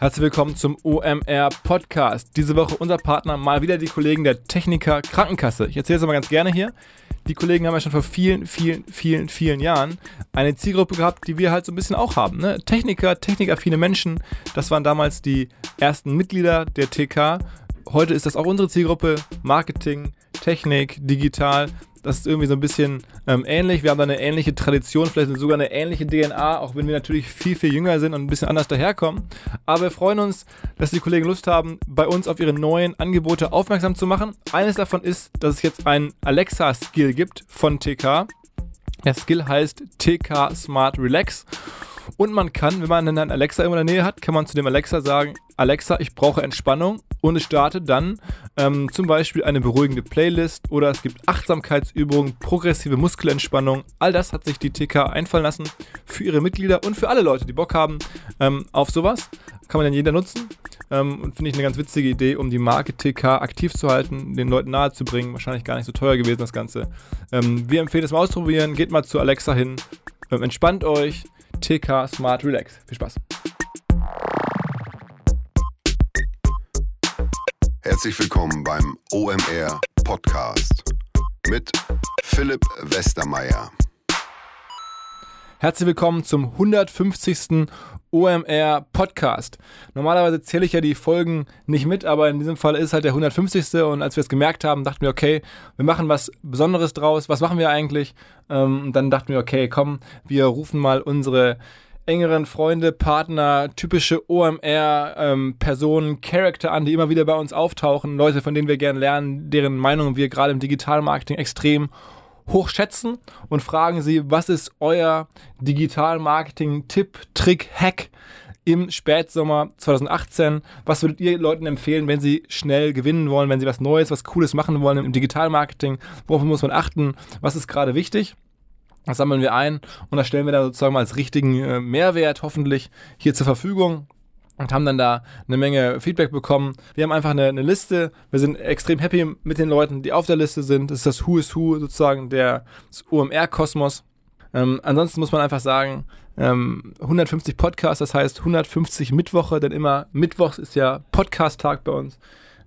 Herzlich willkommen zum OMR Podcast. Diese Woche unser Partner, mal wieder die Kollegen der Techniker Krankenkasse. Ich erzähle es mal ganz gerne hier. Die Kollegen haben ja schon vor vielen, vielen, vielen, vielen Jahren eine Zielgruppe gehabt, die wir halt so ein bisschen auch haben. Ne? Techniker, technikaffine Menschen, das waren damals die ersten Mitglieder der TK. Heute ist das auch unsere Zielgruppe. Marketing, Technik, digital das ist irgendwie so ein bisschen ähm, ähnlich. Wir haben da eine ähnliche Tradition, vielleicht sogar eine ähnliche DNA, auch wenn wir natürlich viel, viel jünger sind und ein bisschen anders daherkommen. Aber wir freuen uns, dass die Kollegen Lust haben, bei uns auf ihre neuen Angebote aufmerksam zu machen. Eines davon ist, dass es jetzt einen Alexa-Skill gibt von TK. Der Skill heißt TK Smart Relax. Und man kann, wenn man einen Alexa in der Nähe hat, kann man zu dem Alexa sagen, Alexa, ich brauche Entspannung und es startet dann ähm, zum Beispiel eine beruhigende Playlist oder es gibt Achtsamkeitsübungen, progressive Muskelentspannung. All das hat sich die TK einfallen lassen für ihre Mitglieder und für alle Leute, die Bock haben ähm, auf sowas. Kann man dann jeder nutzen ähm, und finde ich eine ganz witzige Idee, um die Marke TK aktiv zu halten, den Leuten nahezubringen. Wahrscheinlich gar nicht so teuer gewesen, das Ganze. Ähm, wir empfehlen es mal ausprobieren. Geht mal zu Alexa hin, ähm, entspannt euch. TK Smart Relax. Viel Spaß. Herzlich willkommen beim OMR Podcast mit Philipp Westermeier. Herzlich willkommen zum 150. OMR Podcast. Normalerweise zähle ich ja die Folgen nicht mit, aber in diesem Fall ist halt der 150. Und als wir es gemerkt haben, dachten wir, okay, wir machen was Besonderes draus. Was machen wir eigentlich? Ähm, und dann dachten wir, okay, komm, wir rufen mal unsere engeren Freunde, Partner, typische OMR-Personen, ähm, Charakter an, die immer wieder bei uns auftauchen, Leute, von denen wir gerne lernen, deren Meinung wir gerade im Digitalmarketing extrem hochschätzen und fragen sie, was ist euer Digital-Marketing-Tipp, Trick, Hack im Spätsommer 2018? Was würdet ihr Leuten empfehlen, wenn sie schnell gewinnen wollen, wenn sie was Neues, was Cooles machen wollen im Digital-Marketing? Worauf muss man achten? Was ist gerade wichtig? Das sammeln wir ein und das stellen wir dann sozusagen als richtigen äh, Mehrwert hoffentlich hier zur Verfügung und haben dann da eine Menge Feedback bekommen. Wir haben einfach eine, eine, Liste. Wir sind extrem happy mit den Leuten, die auf der Liste sind. Das ist das Who is Who sozusagen der OMR-Kosmos. Ähm, ansonsten muss man einfach sagen, ähm, 150 Podcasts, das heißt 150 Mittwoche, denn immer Mittwochs ist ja Podcast-Tag bei uns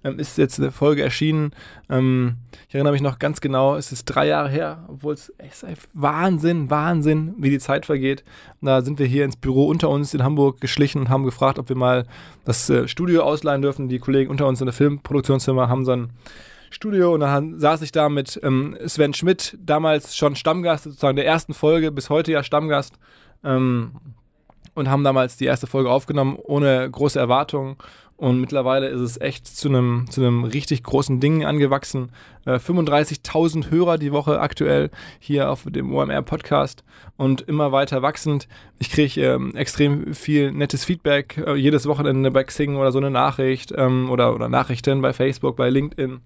ähm, ist jetzt eine Folge erschienen. Ähm, ich erinnere mich noch ganz genau, es ist drei Jahre her, obwohl es ist Wahnsinn, Wahnsinn, wie die Zeit vergeht. Da sind wir hier ins Büro unter uns in Hamburg geschlichen und haben gefragt, ob wir mal das äh, Studio ausleihen dürfen. Die Kollegen unter uns in der Filmproduktionsfirma haben so ein Studio und dann saß ich da mit ähm, Sven Schmidt, damals schon Stammgast, sozusagen der ersten Folge, bis heute ja Stammgast. Ähm, und haben damals die erste Folge aufgenommen, ohne große Erwartungen. Und mittlerweile ist es echt zu einem zu richtig großen Ding angewachsen. Äh, 35.000 Hörer die Woche aktuell hier auf dem OMR Podcast und immer weiter wachsend. Ich kriege ähm, extrem viel nettes Feedback äh, jedes Wochenende bei Xing oder so eine Nachricht ähm, oder, oder Nachrichten bei Facebook, bei LinkedIn.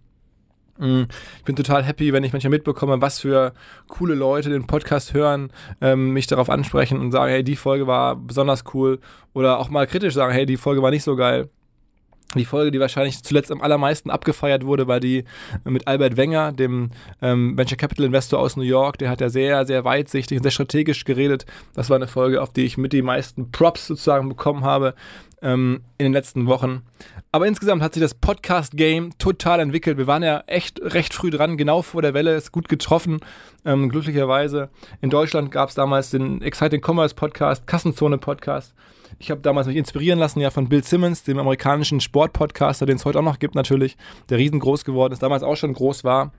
Mm, ich bin total happy, wenn ich manchmal mitbekomme, was für coole Leute den Podcast hören, ähm, mich darauf ansprechen und sagen, hey, die Folge war besonders cool. Oder auch mal kritisch sagen, hey, die Folge war nicht so geil. Die Folge, die wahrscheinlich zuletzt am allermeisten abgefeiert wurde, war die mit Albert Wenger, dem ähm, Venture Capital Investor aus New York. Der hat ja sehr, sehr weitsichtig und sehr strategisch geredet. Das war eine Folge, auf die ich mit die meisten Props sozusagen bekommen habe ähm, in den letzten Wochen. Aber insgesamt hat sich das Podcast-Game total entwickelt. Wir waren ja echt recht früh dran, genau vor der Welle, ist gut getroffen, ähm, glücklicherweise. In Deutschland gab es damals den Exciting Commerce Podcast, Kassenzone Podcast. Ich habe damals mich inspirieren lassen ja von Bill Simmons, dem amerikanischen Sportpodcaster, den es heute auch noch gibt natürlich, der riesengroß geworden ist, damals auch schon groß war.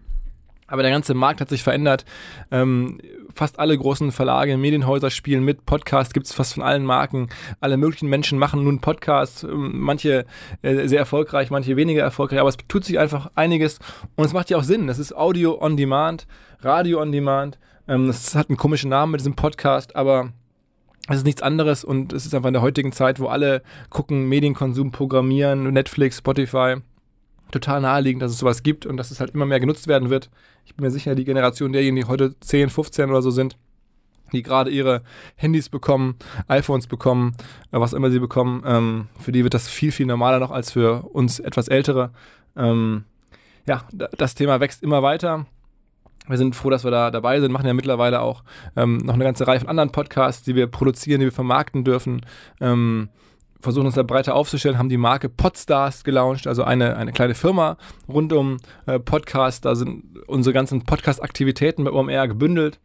Aber der ganze Markt hat sich verändert. Ähm, fast alle großen Verlage, Medienhäuser spielen mit. Podcasts gibt es fast von allen Marken. Alle möglichen Menschen machen nun Podcasts. Ähm, manche äh, sehr erfolgreich, manche weniger erfolgreich. Aber es tut sich einfach einiges. Und es macht ja auch Sinn. Es ist Audio on Demand, Radio on Demand. Ähm, das hat einen komischen Namen mit diesem Podcast, aber es ist nichts anderes und es ist einfach in der heutigen Zeit, wo alle gucken, Medienkonsum programmieren, Netflix, Spotify, total naheliegend, dass es sowas gibt und dass es halt immer mehr genutzt werden wird. Ich bin mir sicher, die Generation derjenigen, die heute 10, 15 oder so sind, die gerade ihre Handys bekommen, iPhones bekommen, äh, was immer sie bekommen, ähm, für die wird das viel, viel normaler noch als für uns etwas Ältere. Ähm, ja, das Thema wächst immer weiter wir sind froh, dass wir da dabei sind, machen ja mittlerweile auch ähm, noch eine ganze Reihe von anderen Podcasts, die wir produzieren, die wir vermarkten dürfen. Ähm, versuchen uns da breiter aufzustellen, haben die Marke Podstars gelauncht, also eine, eine kleine Firma rund um äh, Podcast. Da sind unsere ganzen Podcast-Aktivitäten bei OMR gebündelt.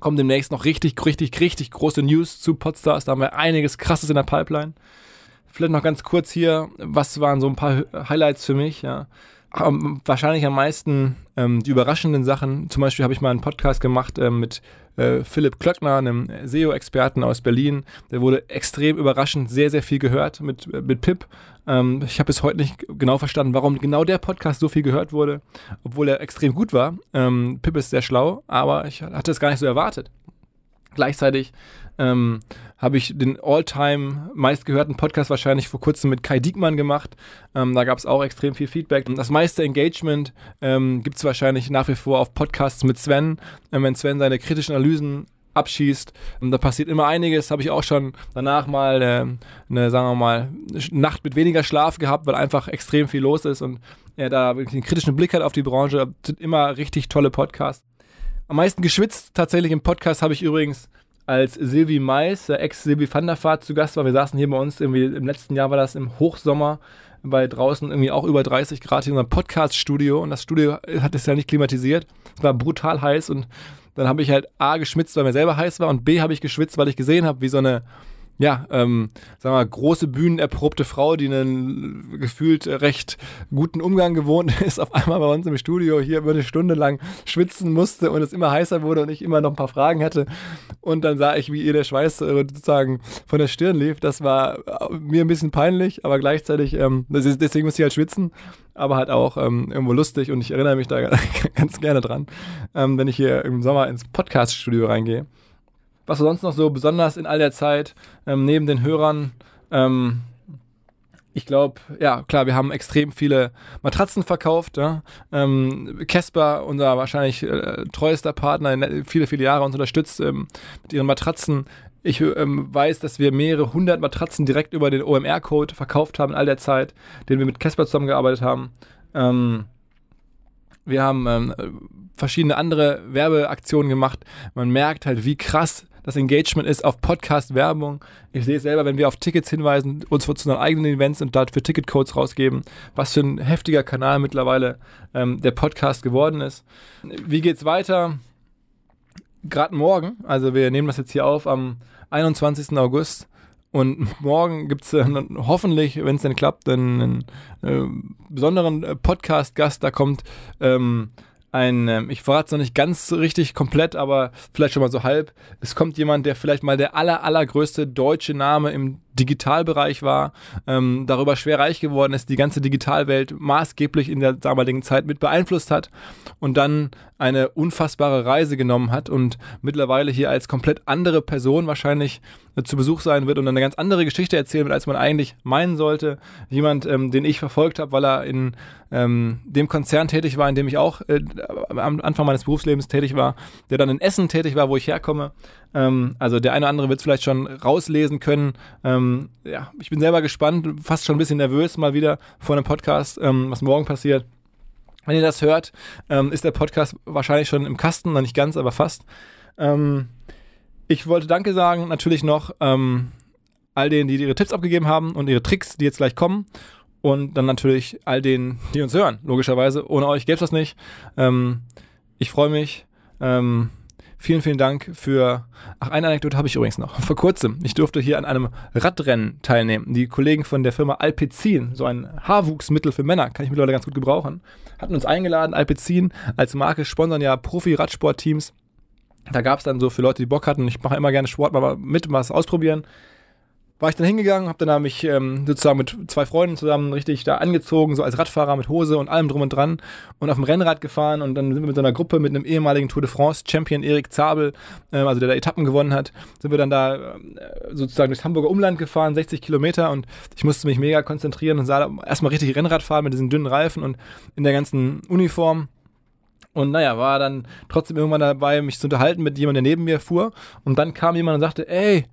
Kommen demnächst noch richtig, richtig, richtig große News zu Podstars. Da haben wir einiges Krasses in der Pipeline. Vielleicht noch ganz kurz hier, was waren so ein paar Highlights für mich? Ja. Wahrscheinlich am meisten ähm, die überraschenden Sachen. Zum Beispiel habe ich mal einen Podcast gemacht ähm, mit äh, Philipp Klöckner, einem SEO-Experten aus Berlin. Der wurde extrem überraschend sehr, sehr viel gehört mit, mit Pip. Ähm, ich habe bis heute nicht genau verstanden, warum genau der Podcast so viel gehört wurde, obwohl er extrem gut war. Ähm, Pip ist sehr schlau, aber ich hatte es gar nicht so erwartet. Gleichzeitig ähm, habe ich den all-time meistgehörten Podcast wahrscheinlich vor kurzem mit Kai Diekmann gemacht. Ähm, da gab es auch extrem viel Feedback. Das meiste Engagement ähm, gibt es wahrscheinlich nach wie vor auf Podcasts mit Sven. Ähm, wenn Sven seine kritischen Analysen abschießt. Und da passiert immer einiges. Habe ich auch schon danach mal äh, eine, sagen wir mal, Nacht mit weniger Schlaf gehabt, weil einfach extrem viel los ist und er da wirklich einen kritischen Blick hat auf die Branche. Das sind immer richtig tolle Podcasts. Am meisten geschwitzt tatsächlich im Podcast habe ich übrigens als Silvi Mais, der Ex-Silvi van der Vaart, zu Gast war. Wir saßen hier bei uns irgendwie, im letzten Jahr war das im Hochsommer, bei draußen irgendwie auch über 30 Grad in unserem Podcast-Studio und das Studio hat es ja nicht klimatisiert. Es war brutal heiß und dann habe ich halt A geschwitzt, weil mir selber heiß war und B habe ich geschwitzt, weil ich gesehen habe, wie so eine ja, ähm, sagen wir mal, große bühnenerprobte Frau, die einen gefühlt recht guten Umgang gewohnt ist, auf einmal bei uns im Studio hier über eine Stunde lang schwitzen musste und es immer heißer wurde und ich immer noch ein paar Fragen hatte. Und dann sah ich, wie ihr der Schweiß sozusagen von der Stirn lief. Das war äh, mir ein bisschen peinlich, aber gleichzeitig, ähm, deswegen musste ich halt schwitzen, aber halt auch ähm, irgendwo lustig und ich erinnere mich da ganz gerne dran, ähm, wenn ich hier im Sommer ins Podcast-Studio reingehe was war sonst noch so besonders in all der Zeit, ähm, neben den Hörern? Ähm, ich glaube, ja, klar, wir haben extrem viele Matratzen verkauft. Ja? Ähm, unser wahrscheinlich äh, treuester Partner, viele, viele Jahre uns unterstützt ähm, mit ihren Matratzen. Ich ähm, weiß, dass wir mehrere hundert Matratzen direkt über den OMR-Code verkauft haben in all der Zeit, den wir mit Casper zusammengearbeitet haben. Ähm, wir haben ähm, verschiedene andere Werbeaktionen gemacht. Man merkt halt, wie krass das Engagement ist auf Podcast-Werbung. Ich sehe es selber, wenn wir auf Tickets hinweisen, uns zu unseren eigenen Events und dafür Ticketcodes rausgeben, was für ein heftiger Kanal mittlerweile ähm, der Podcast geworden ist. Wie geht's weiter? Gerade morgen, also wir nehmen das jetzt hier auf am 21. August. Und morgen gibt es äh, hoffentlich, wenn es denn klappt, einen, einen äh, besonderen äh, Podcast-Gast. Da kommt ähm, ein, ähm, ich verrate es noch nicht ganz so richtig komplett, aber vielleicht schon mal so halb. Es kommt jemand, der vielleicht mal der aller, allergrößte deutsche Name im Digitalbereich war, ähm, darüber schwer reich geworden ist, die ganze Digitalwelt maßgeblich in der damaligen Zeit mit beeinflusst hat und dann eine unfassbare Reise genommen hat und mittlerweile hier als komplett andere Person wahrscheinlich äh, zu Besuch sein wird und eine ganz andere Geschichte erzählen wird, als man eigentlich meinen sollte. Jemand, ähm, den ich verfolgt habe, weil er in ähm, dem Konzern tätig war, in dem ich auch äh, am Anfang meines Berufslebens tätig war, der dann in Essen tätig war, wo ich herkomme. Ähm, also der eine oder andere wird es vielleicht schon rauslesen können. Ähm, ja, ich bin selber gespannt, fast schon ein bisschen nervös mal wieder vor einem Podcast, ähm, was morgen passiert. Wenn ihr das hört, ähm, ist der Podcast wahrscheinlich schon im Kasten, noch nicht ganz, aber fast. Ähm, ich wollte Danke sagen, natürlich noch ähm, all denen, die ihre Tipps abgegeben haben und ihre Tricks, die jetzt gleich kommen. Und dann natürlich all denen, die uns hören, logischerweise. Ohne euch gäbe es das nicht. Ähm, ich freue mich. Ähm, Vielen, vielen Dank für. Ach, eine Anekdote habe ich übrigens noch. Vor kurzem, ich durfte hier an einem Radrennen teilnehmen. Die Kollegen von der Firma Alpecin, so ein Haarwuchsmittel für Männer, kann ich mittlerweile ganz gut gebrauchen, hatten uns eingeladen. Alpecin als Marke sponsern ja Profi-Radsportteams. Da gab es dann so für Leute, die Bock hatten, ich mache immer gerne Sport, mal mit, mal was ausprobieren war ich dann hingegangen, habe dann da mich ähm, sozusagen mit zwei Freunden zusammen richtig da angezogen, so als Radfahrer mit Hose und allem drum und dran und auf dem Rennrad gefahren und dann sind wir mit so einer Gruppe mit einem ehemaligen Tour de France Champion Erik Zabel, äh, also der da Etappen gewonnen hat, sind wir dann da äh, sozusagen durchs Hamburger Umland gefahren, 60 Kilometer und ich musste mich mega konzentrieren und sah da erstmal richtig Rennrad fahren mit diesen dünnen Reifen und in der ganzen Uniform. Und naja, war dann trotzdem irgendwann dabei, mich zu unterhalten mit jemandem, der neben mir fuhr. Und dann kam jemand und sagte, ey,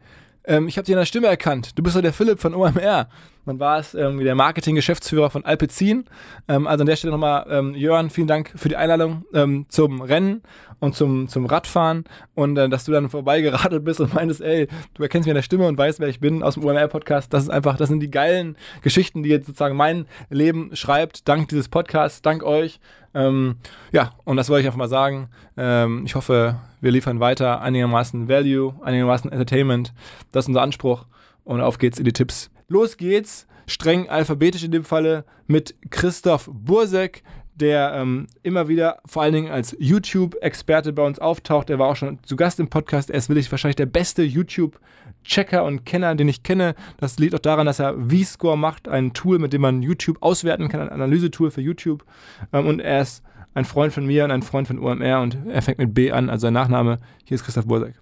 ähm, ich habe dich in der Stimme erkannt. Du bist doch der Philipp von OMR. Man war es irgendwie der Marketing-Geschäftsführer von Alpecin. Ähm, also an der Stelle nochmal, ähm, Jörn, vielen Dank für die Einladung ähm, zum Rennen und zum, zum Radfahren und äh, dass du dann vorbeigeradelt bist und meintest, ey, du erkennst mich an der Stimme und weißt, wer ich bin aus dem UMR-Podcast. Das ist einfach, das sind die geilen Geschichten, die jetzt sozusagen mein Leben schreibt, dank dieses Podcasts, dank euch. Ähm, ja, und das wollte ich einfach mal sagen. Ähm, ich hoffe, wir liefern weiter einigermaßen Value, einigermaßen Entertainment. Das ist unser Anspruch. Und auf geht's in die Tipps. Los geht's, streng alphabetisch in dem Falle, mit Christoph Bursek, der ähm, immer wieder vor allen Dingen als YouTube-Experte bei uns auftaucht. Er war auch schon zu Gast im Podcast. Er ist wirklich wahrscheinlich der beste YouTube-Checker und Kenner, den ich kenne. Das liegt auch daran, dass er V-Score macht, ein Tool, mit dem man YouTube auswerten kann, ein Analysetool für YouTube. Ähm, und er ist ein Freund von mir und ein Freund von OMR und er fängt mit B an, also sein Nachname. Hier ist Christoph Bursek.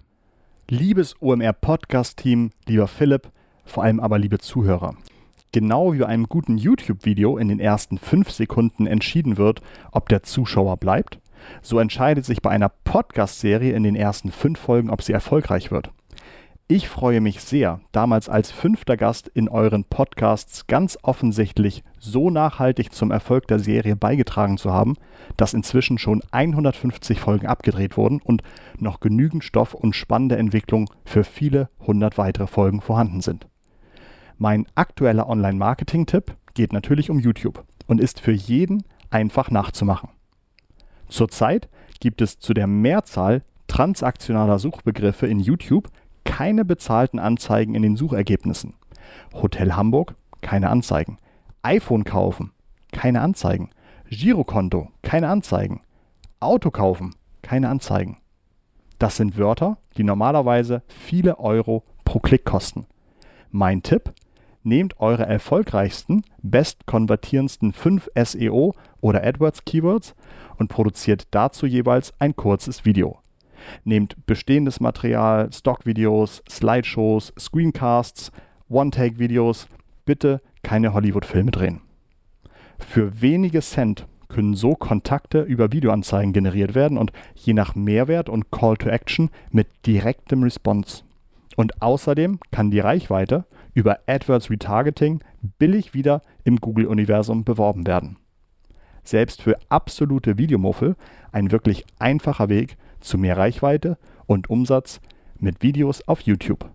Liebes OMR-Podcast-Team, lieber Philipp, vor allem aber liebe Zuhörer. Genau wie bei einem guten YouTube-Video in den ersten fünf Sekunden entschieden wird, ob der Zuschauer bleibt, so entscheidet sich bei einer Podcast-Serie in den ersten fünf Folgen, ob sie erfolgreich wird. Ich freue mich sehr, damals als fünfter Gast in euren Podcasts ganz offensichtlich so nachhaltig zum Erfolg der Serie beigetragen zu haben, dass inzwischen schon 150 Folgen abgedreht wurden und noch genügend Stoff und spannende Entwicklung für viele hundert weitere Folgen vorhanden sind. Mein aktueller Online-Marketing-Tipp geht natürlich um YouTube und ist für jeden einfach nachzumachen. Zurzeit gibt es zu der Mehrzahl transaktionaler Suchbegriffe in YouTube keine bezahlten Anzeigen in den Suchergebnissen. Hotel Hamburg, keine Anzeigen. iPhone kaufen, keine Anzeigen. Girokonto, keine Anzeigen. Auto kaufen, keine Anzeigen. Das sind Wörter, die normalerweise viele Euro pro Klick kosten. Mein Tipp, nehmt eure erfolgreichsten, bestkonvertierendsten 5 SEO oder AdWords Keywords und produziert dazu jeweils ein kurzes Video. Nehmt bestehendes Material, Stockvideos, Slideshows, Screencasts, One-Take-Videos, bitte keine Hollywood-Filme drehen. Für wenige Cent können so Kontakte über Videoanzeigen generiert werden und je nach Mehrwert und Call to Action mit direktem Response. Und außerdem kann die Reichweite über AdWords Retargeting billig wieder im Google-Universum beworben werden. Selbst für absolute Videomuffel ein wirklich einfacher Weg zu mehr Reichweite und Umsatz mit Videos auf YouTube.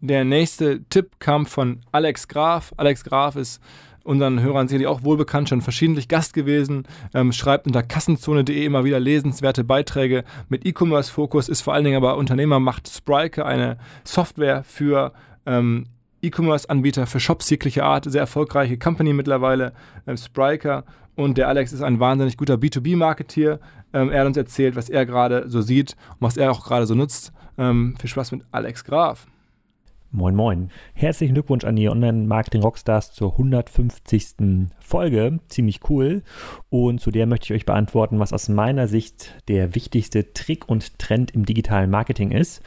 Der nächste Tipp kam von Alex Graf. Alex Graf ist unseren Hörern sicherlich auch wohlbekannt, schon verschiedentlich Gast gewesen, ähm, schreibt unter kassenzone.de immer wieder lesenswerte Beiträge mit E-Commerce-Fokus, ist vor allen Dingen aber Unternehmer, macht Spryker, eine Software für ähm, E-Commerce-Anbieter für Shops jeglicher Art, sehr erfolgreiche Company mittlerweile, ähm, Spryker. Und der Alex ist ein wahnsinnig guter B2B-Marketeer. Ähm, er hat uns erzählt, was er gerade so sieht und was er auch gerade so nutzt. Ähm, viel Spaß mit Alex Graf. Moin Moin. Herzlichen Glückwunsch an die Online-Marketing Rockstars zur 150. Folge. Ziemlich cool. Und zu der möchte ich euch beantworten, was aus meiner Sicht der wichtigste Trick und Trend im digitalen Marketing ist.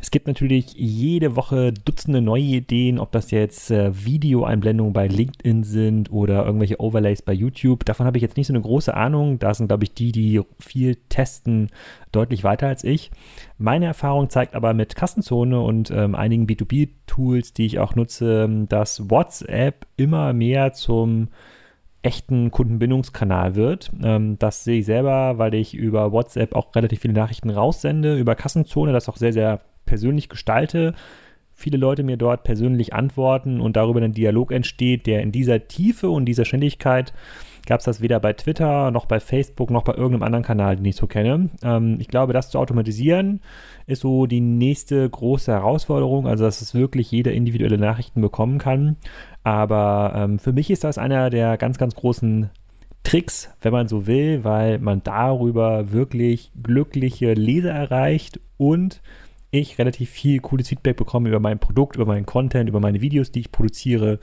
Es gibt natürlich jede Woche Dutzende neue Ideen, ob das jetzt äh, Videoeinblendungen bei LinkedIn sind oder irgendwelche Overlays bei YouTube. Davon habe ich jetzt nicht so eine große Ahnung. Da sind, glaube ich, die, die viel testen, deutlich weiter als ich. Meine Erfahrung zeigt aber mit Kassenzone und ähm, einigen B2B-Tools, die ich auch nutze, dass WhatsApp immer mehr zum echten Kundenbindungskanal wird. Ähm, das sehe ich selber, weil ich über WhatsApp auch relativ viele Nachrichten raussende, über Kassenzone, das auch sehr, sehr persönlich gestalte. Viele Leute mir dort persönlich antworten und darüber ein Dialog entsteht, der in dieser Tiefe und dieser Schnelligkeit gab es das weder bei Twitter noch bei Facebook noch bei irgendeinem anderen Kanal, den ich so kenne. Ähm, ich glaube, das zu automatisieren ist so die nächste große Herausforderung, also dass es wirklich jeder individuelle Nachrichten bekommen kann. Aber ähm, für mich ist das einer der ganz, ganz großen Tricks, wenn man so will, weil man darüber wirklich glückliche Leser erreicht und ich relativ viel cooles Feedback bekomme über mein Produkt, über meinen Content, über meine Videos, die ich produziere,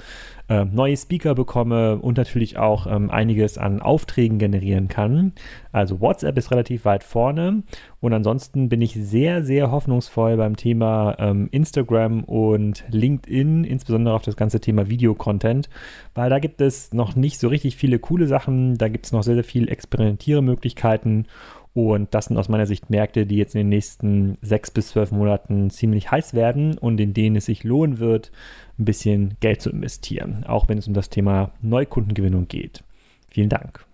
äh, neue Speaker bekomme und natürlich auch ähm, einiges an Aufträgen generieren kann. Also WhatsApp ist relativ weit vorne und ansonsten bin ich sehr, sehr hoffnungsvoll beim Thema ähm, Instagram und LinkedIn, insbesondere auf das ganze Thema Videocontent, weil da gibt es noch nicht so richtig viele coole Sachen, da gibt es noch sehr, sehr viele Experimentiermöglichkeiten Und das sind aus meiner Sicht Märkte, die jetzt in den nächsten sechs bis zwölf Monaten ziemlich heiß werden und in denen es sich lohnen wird, ein bisschen Geld zu investieren, auch wenn es um das Thema Neukundengewinnung geht. Vielen Dank.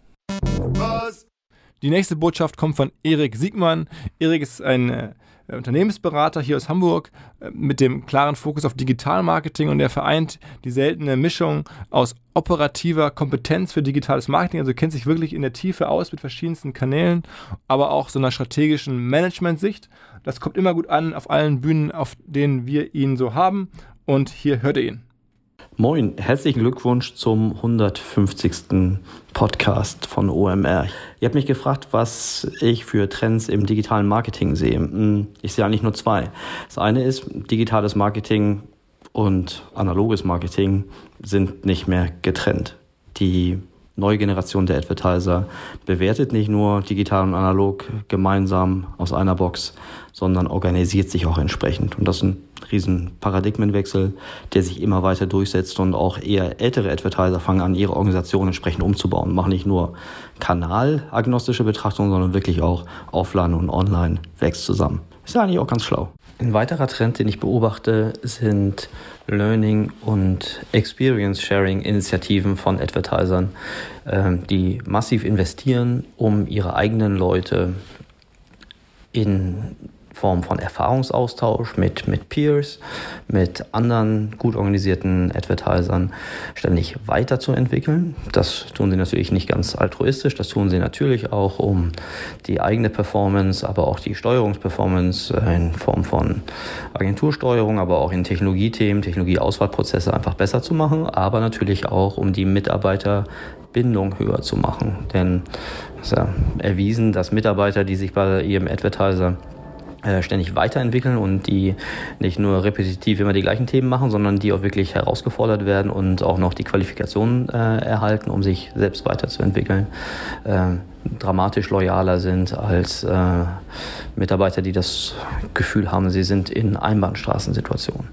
Die nächste Botschaft kommt von Erik Siegmann. Erik ist ein äh, Unternehmensberater hier aus Hamburg äh, mit dem klaren Fokus auf Digitalmarketing und er vereint die seltene Mischung aus operativer Kompetenz für digitales Marketing, also kennt sich wirklich in der Tiefe aus mit verschiedensten Kanälen, aber auch so einer strategischen Management-Sicht. Das kommt immer gut an auf allen Bühnen, auf denen wir ihn so haben und hier hört ihr ihn. Moin, herzlichen Glückwunsch zum 150. Podcast von OMR. Ihr habt mich gefragt, was ich für Trends im digitalen Marketing sehe. Hm, ich sehe eigentlich nur zwei. Das eine ist, digitales Marketing und analoges Marketing sind nicht mehr getrennt. Die neue Generation der Advertiser bewertet nicht nur digital und analog gemeinsam aus einer Box, sondern organisiert sich auch entsprechend. Und das ist ein riesen Paradigmenwechsel, der sich immer weiter durchsetzt und auch eher ältere Advertiser fangen an, ihre Organisation entsprechend umzubauen. Machen nicht nur kanalagnostische Betrachtungen, sondern wirklich auch offline und online wächst zusammen. Ist ja eigentlich auch ganz schlau. Ein weiterer Trend, den ich beobachte, sind Learning und Experience Sharing Initiativen von Advertisern, ähm, die massiv investieren, um ihre eigenen Leute in Form von Erfahrungsaustausch mit, mit Peers, mit anderen gut organisierten Advertisern ständig weiterzuentwickeln. Das tun sie natürlich nicht ganz altruistisch, das tun sie natürlich auch, um die eigene Performance, aber auch die Steuerungsperformance in Form von Agentursteuerung, aber auch in Technologiethemen, Technologieauswahlprozesse einfach besser zu machen, aber natürlich auch, um die Mitarbeiterbindung höher zu machen. Denn es ist ja erwiesen, dass Mitarbeiter, die sich bei ihrem Advertiser äh, ständig weiterentwickeln und die nicht nur repetitiv immer die gleichen Themen machen, sondern die auch wirklich herausgefordert werden und auch noch die Qualifikation äh, erhalten, um sich selbst weiterzuentwickeln, äh, dramatisch loyaler sind als äh, Mitarbeiter, die das Gefühl haben, sie sind in Einbahnstraßensituationen.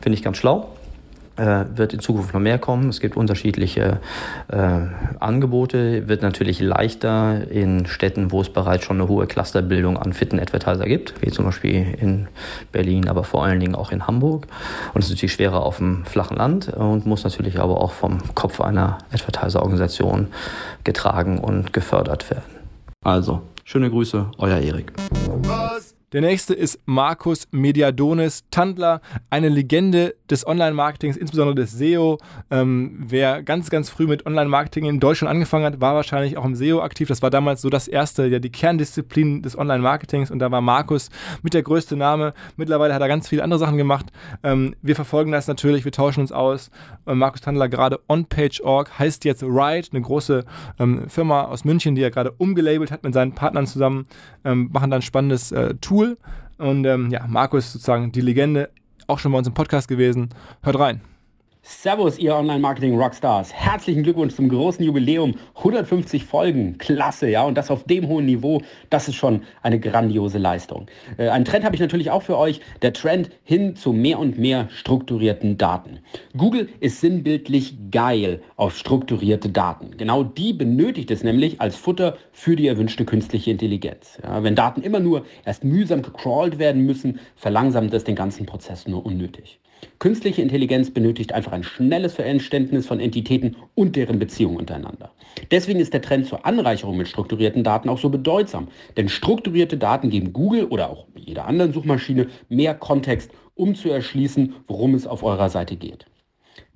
Finde ich ganz schlau äh, wird in Zukunft noch mehr kommen. Es gibt unterschiedliche äh, Angebote, wird natürlich leichter in Städten, wo es bereits schon eine hohe Clusterbildung an fitten Advertiser gibt, wie zum Beispiel in Berlin, aber vor allen Dingen auch in Hamburg. Und es ist natürlich schwerer auf dem flachen Land und muss natürlich aber auch vom Kopf einer Advertiser-Organisation getragen und gefördert werden. Also, schöne Grüße, euer Erik. Was? Der nächste ist Markus Mediadonis Tandler, eine Legende des Online-Marketings, insbesondere des SEO. Ähm, wer ganz, ganz früh mit Online-Marketing in Deutschland angefangen hat, war wahrscheinlich auch im SEO aktiv. Das war damals so das erste, ja, die Kerndisziplin des Online-Marketings und da war Markus mit der größte Name. Mittlerweile hat er ganz viele andere Sachen gemacht. Ähm, wir verfolgen das natürlich, wir tauschen uns aus. Äh, Markus Tandler gerade OnPage.org heißt jetzt Ride, eine große ähm, Firma aus München, die er gerade umgelabelt hat mit seinen Partnern zusammen, ähm, machen dann spannendes äh, Tool cool. Und ähm, ja, Markus sozusagen die Legende, auch schon bei uns im Podcast gewesen. Hört rein. Servus, ihr Online-Marketing-Rockstars. Herzlichen Glückwunsch zum großen Jubiläum. 150 Folgen. Klasse, ja. Und das auf dem hohen Niveau, das ist schon eine grandiose Leistung. Äh, einen Trend habe ich natürlich auch für euch. Der Trend hin zu mehr und mehr strukturierten Daten. Google ist sinnbildlich geil auf strukturierte Daten. Genau die benötigt es nämlich als Futter für die erwünschte künstliche Intelligenz. Ja, wenn Daten immer nur erst mühsam gecrawlt werden müssen, verlangsamt es den ganzen Prozess nur unnötig. Künstliche Intelligenz benötigt einfach ein schnelles Verständnis von Entitäten und deren Beziehungen untereinander. Deswegen ist der Trend zur Anreicherung mit strukturierten Daten auch so bedeutsam. Denn strukturierte Daten geben Google oder auch jeder anderen Suchmaschine mehr Kontext, um zu erschließen, worum es auf eurer Seite geht.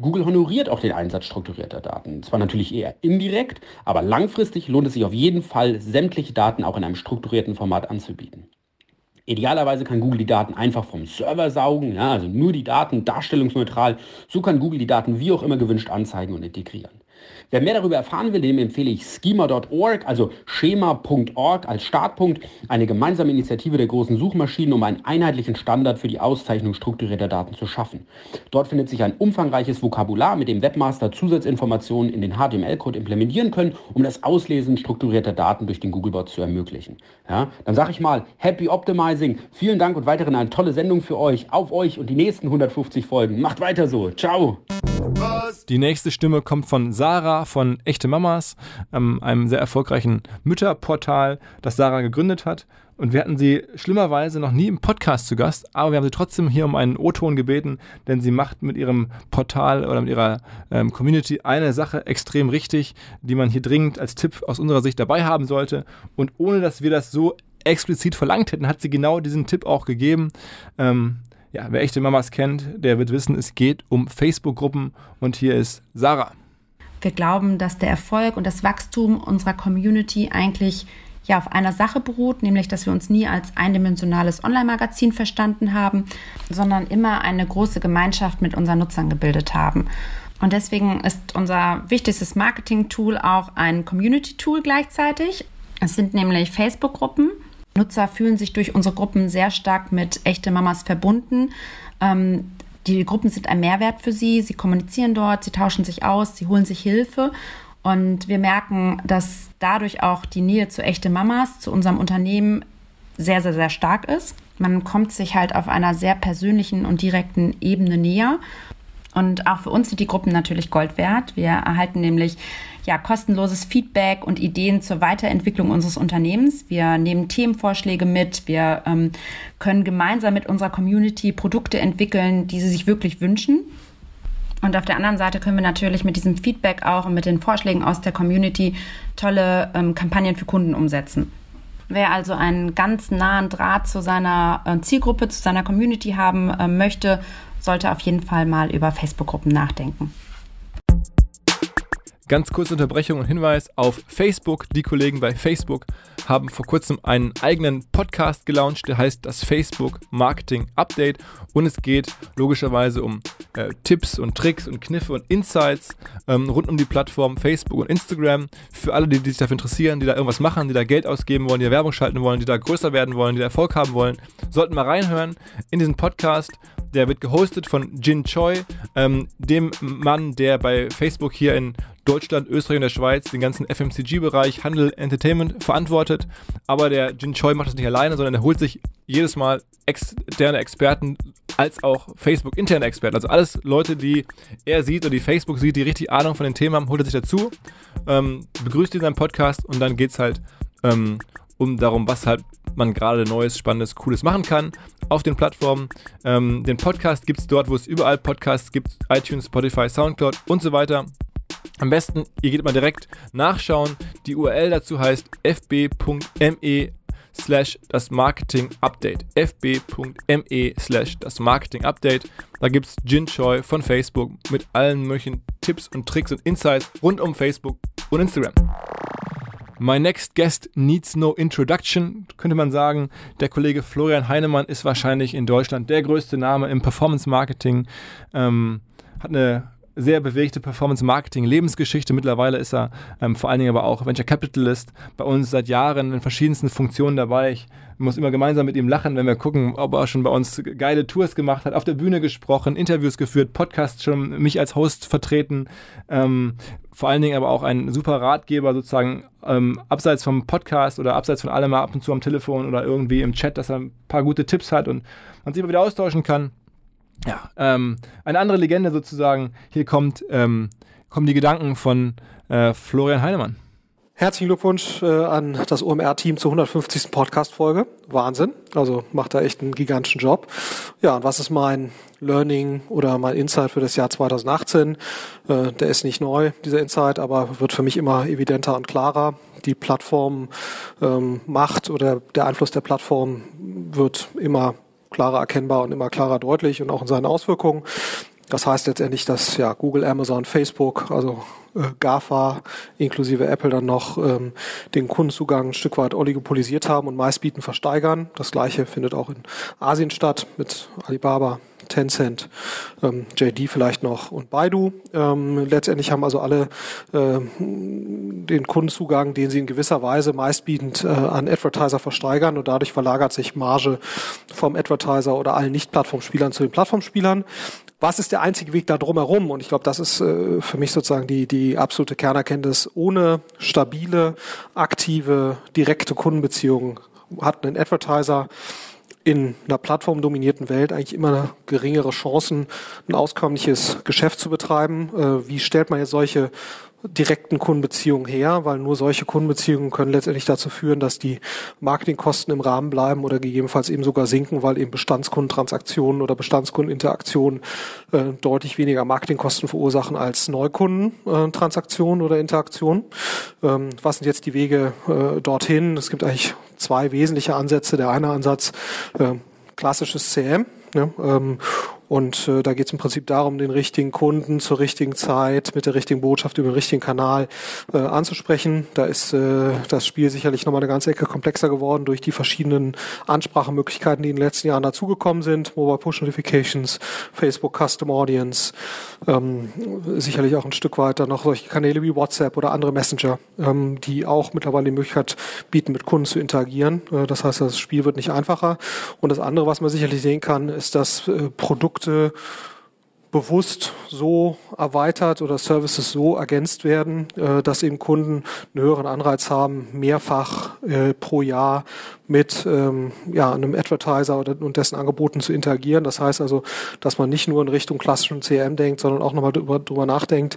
Google honoriert auch den Einsatz strukturierter Daten. Zwar natürlich eher indirekt, aber langfristig lohnt es sich auf jeden Fall, sämtliche Daten auch in einem strukturierten Format anzubieten. Idealerweise kann Google die Daten einfach vom Server saugen, ja, also nur die Daten darstellungsneutral. So kann Google die Daten wie auch immer gewünscht anzeigen und integrieren. Wer mehr darüber erfahren will, dem empfehle ich schema.org, also schema.org als Startpunkt, eine gemeinsame Initiative der großen Suchmaschinen, um einen einheitlichen Standard für die Auszeichnung strukturierter Daten zu schaffen. Dort findet sich ein umfangreiches Vokabular, mit dem Webmaster Zusatzinformationen in den HTML-Code implementieren können, um das Auslesen strukturierter Daten durch den Googlebot zu ermöglichen. Ja, dann sage ich mal, Happy Optimizing, vielen Dank und weiterhin eine tolle Sendung für euch, auf euch und die nächsten 150 Folgen. Macht weiter so. Ciao. Die nächste Stimme kommt von Von Echte Mamas, ähm, einem sehr erfolgreichen Mütterportal, das Sarah gegründet hat. Und wir hatten sie schlimmerweise noch nie im Podcast zu Gast, aber wir haben sie trotzdem hier um einen O-Ton gebeten, denn sie macht mit ihrem Portal oder mit ihrer ähm, Community eine Sache extrem richtig, die man hier dringend als Tipp aus unserer Sicht dabei haben sollte. Und ohne dass wir das so explizit verlangt hätten, hat sie genau diesen Tipp auch gegeben. Ähm, ja, wer echte Mamas kennt, der wird wissen, es geht um Facebook-Gruppen und hier ist Sarah. Wir glauben, dass der Erfolg und das Wachstum unserer Community eigentlich ja auf einer Sache beruht, nämlich dass wir uns nie als eindimensionales Online-Magazin verstanden haben, sondern immer eine große Gemeinschaft mit unseren Nutzern gebildet haben. Und deswegen ist unser wichtigstes Marketing-Tool auch ein Community-Tool gleichzeitig. Es sind nämlich Facebook-Gruppen. Nutzer fühlen sich durch unsere Gruppen sehr stark mit echte Mamas verbunden. Ähm, die Gruppen sind ein Mehrwert für sie. Sie kommunizieren dort, sie tauschen sich aus, sie holen sich Hilfe. Und wir merken, dass dadurch auch die Nähe zu echte Mamas, zu unserem Unternehmen sehr, sehr, sehr stark ist. Man kommt sich halt auf einer sehr persönlichen und direkten Ebene näher. Und auch für uns sind die Gruppen natürlich Gold wert. Wir erhalten nämlich ja, kostenloses Feedback und Ideen zur Weiterentwicklung unseres Unternehmens. Wir nehmen Themenvorschläge mit. Wir ähm, können gemeinsam mit unserer Community Produkte entwickeln, die sie sich wirklich wünschen. Und auf der anderen Seite können wir natürlich mit diesem Feedback auch und mit den Vorschlägen aus der Community tolle ähm, Kampagnen für Kunden umsetzen. Wer also einen ganz nahen Draht zu seiner äh, Zielgruppe, zu seiner Community haben äh, möchte, sollte auf jeden Fall mal über Facebook-Gruppen nachdenken. Ganz kurze Unterbrechung und Hinweis auf Facebook. Die Kollegen bei Facebook haben vor kurzem einen eigenen Podcast gelauncht, der heißt das Facebook Marketing Update. Und es geht logischerweise um äh, Tipps und Tricks und Kniffe und Insights ähm, rund um die Plattform Facebook und Instagram. Für alle, die, die, sich dafür interessieren, die da irgendwas machen, die da Geld ausgeben wollen, die da Werbung schalten wollen, die da größer werden wollen, die da Erfolg haben wollen, sollten mal reinhören in diesen Podcast. Der wird gehostet von Jin Choi, ähm, dem Mann, der bei Facebook hier in Deutschland, Österreich und der Schweiz den ganzen FMCG-Bereich, Handel, Entertainment verantwortet. Aber der Jin Choi macht das nicht alleine, sondern er holt sich jedes Mal externe Experten als auch Facebook-interne Experten. Also alles Leute, die er sieht oder die Facebook sieht, die richtig Ahnung von den Themen haben, holt er sich dazu, ähm, begrüßt ihn in seinem Podcast und dann geht es halt ähm, um darum, was halt man gerade Neues, Spannendes, Cooles machen kann auf den Plattformen. Ähm, den Podcast gibt es dort, wo es überall Podcasts gibt, iTunes, Spotify, Soundcloud und so weiter. Am besten, ihr geht mal direkt nachschauen. Die URL dazu heißt fb.me slash das Marketing Update. fb.me slash das Marketing Update. Da gibt es Jin Choi von Facebook mit allen möglichen Tipps und Tricks und Insights rund um Facebook und Instagram. My next guest needs no introduction, könnte man sagen. Der Kollege Florian Heinemann ist wahrscheinlich in Deutschland der größte Name im Performance Marketing. Ähm, hat eine sehr bewegte Performance-Marketing-Lebensgeschichte. Mittlerweile ist er ähm, vor allen Dingen aber auch Venture Capitalist, bei uns seit Jahren in verschiedensten Funktionen dabei. Ich muss immer gemeinsam mit ihm lachen, wenn wir gucken, ob er schon bei uns geile Tours gemacht hat, auf der Bühne gesprochen, Interviews geführt, Podcasts schon mich als Host vertreten. Ähm, vor allen Dingen aber auch ein super Ratgeber sozusagen ähm, abseits vom Podcast oder abseits von allem ab und zu am Telefon oder irgendwie im Chat, dass er ein paar gute Tipps hat und man sich immer wieder austauschen kann ja, ähm, eine andere Legende sozusagen. Hier kommt, ähm, kommen die Gedanken von äh, Florian Heinemann. Herzlichen Glückwunsch äh, an das OMR-Team zur 150. Podcast-Folge. Wahnsinn. Also macht da echt einen gigantischen Job. Ja, und was ist mein Learning oder mein Insight für das Jahr 2018? Äh, der ist nicht neu, dieser Insight, aber wird für mich immer evidenter und klarer. Die Plattform ähm, macht oder der Einfluss der Plattform wird immer klarer erkennbar und immer klarer deutlich und auch in seinen Auswirkungen. Das heißt letztendlich, dass ja Google, Amazon, Facebook, also äh, GAFA inklusive Apple dann noch ähm, den Kundenzugang ein Stück weit oligopolisiert haben und meistbieten versteigern. Das gleiche findet auch in Asien statt mit Alibaba, Tencent, ähm, JD vielleicht noch und Baidu. Ähm, letztendlich haben also alle äh, den Kundenzugang, den sie in gewisser Weise meistbietend äh, an Advertiser versteigern und dadurch verlagert sich Marge vom Advertiser oder allen Nicht-Plattformspielern zu den Plattformspielern. Was ist der einzige Weg da drumherum? Und ich glaube, das ist äh, für mich sozusagen die, die absolute Kernerkenntnis. Ohne stabile, aktive, direkte Kundenbeziehungen hat ein Advertiser in einer plattformdominierten Welt eigentlich immer geringere Chancen, ein auskömmliches Geschäft zu betreiben. Äh, wie stellt man jetzt solche direkten Kundenbeziehungen her, weil nur solche Kundenbeziehungen können letztendlich dazu führen, dass die Marketingkosten im Rahmen bleiben oder gegebenenfalls eben sogar sinken, weil eben Bestandskundentransaktionen oder Bestandskundeninteraktionen äh, deutlich weniger Marketingkosten verursachen als Neukundentransaktionen oder Interaktionen. Ähm, was sind jetzt die Wege äh, dorthin? Es gibt eigentlich zwei wesentliche Ansätze. Der eine Ansatz, äh, klassisches CM. Ja, ähm, und äh, da geht es im Prinzip darum, den richtigen Kunden zur richtigen Zeit mit der richtigen Botschaft über den richtigen Kanal äh, anzusprechen. Da ist äh, das Spiel sicherlich nochmal eine ganze Ecke komplexer geworden durch die verschiedenen Ansprachemöglichkeiten, die in den letzten Jahren dazugekommen sind. Mobile Push Notifications, Facebook Custom Audience, ähm, sicherlich auch ein Stück weiter noch solche Kanäle wie WhatsApp oder andere Messenger, ähm, die auch mittlerweile die Möglichkeit bieten, mit Kunden zu interagieren. Äh, das heißt, das Spiel wird nicht einfacher. Und das andere, was man sicherlich sehen kann, ist, dass äh, Produkt Produkte bewusst so erweitert oder Services so ergänzt werden, äh, dass eben Kunden einen höheren Anreiz haben, mehrfach äh, pro Jahr mit ähm, einem Advertiser und dessen Angeboten zu interagieren. Das heißt also, dass man nicht nur in Richtung klassischen CRM denkt, sondern auch nochmal drüber nachdenkt,